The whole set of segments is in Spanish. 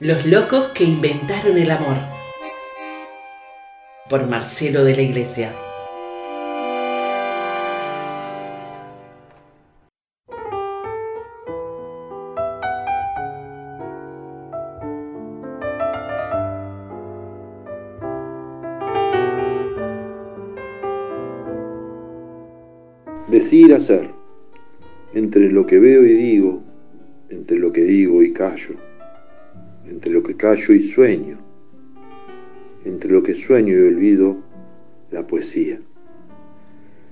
Los locos que inventaron el amor. Por Marcelo de la Iglesia. Decir, hacer. Entre lo que veo y digo, entre lo que digo y callo entre lo que callo y sueño, entre lo que sueño y olvido, la poesía.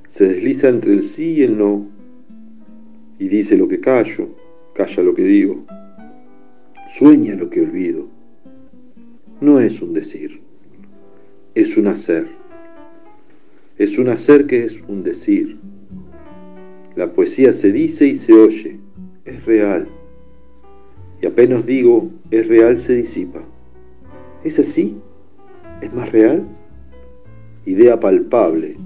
Se desliza entre el sí y el no, y dice lo que callo, calla lo que digo, sueña lo que olvido. No es un decir, es un hacer. Es un hacer que es un decir. La poesía se dice y se oye, es real y apenas digo es real se disipa. ¿Es así? ¿Es más real? Idea palpable,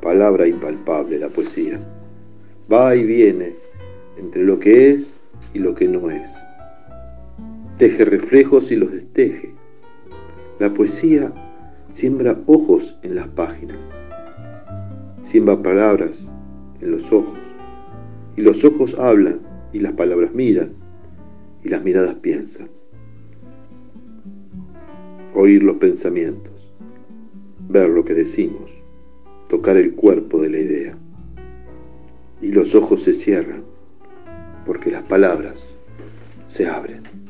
palabra impalpable la poesía. Va y viene entre lo que es y lo que no es. Teje reflejos y los desteje. La poesía siembra ojos en las páginas, siembra palabras en los ojos, y los ojos hablan y las palabras miran y las miradas piensan. Oír los pensamientos, ver lo que decimos, tocar el cuerpo de la idea. Y los ojos se cierran porque las palabras se abren.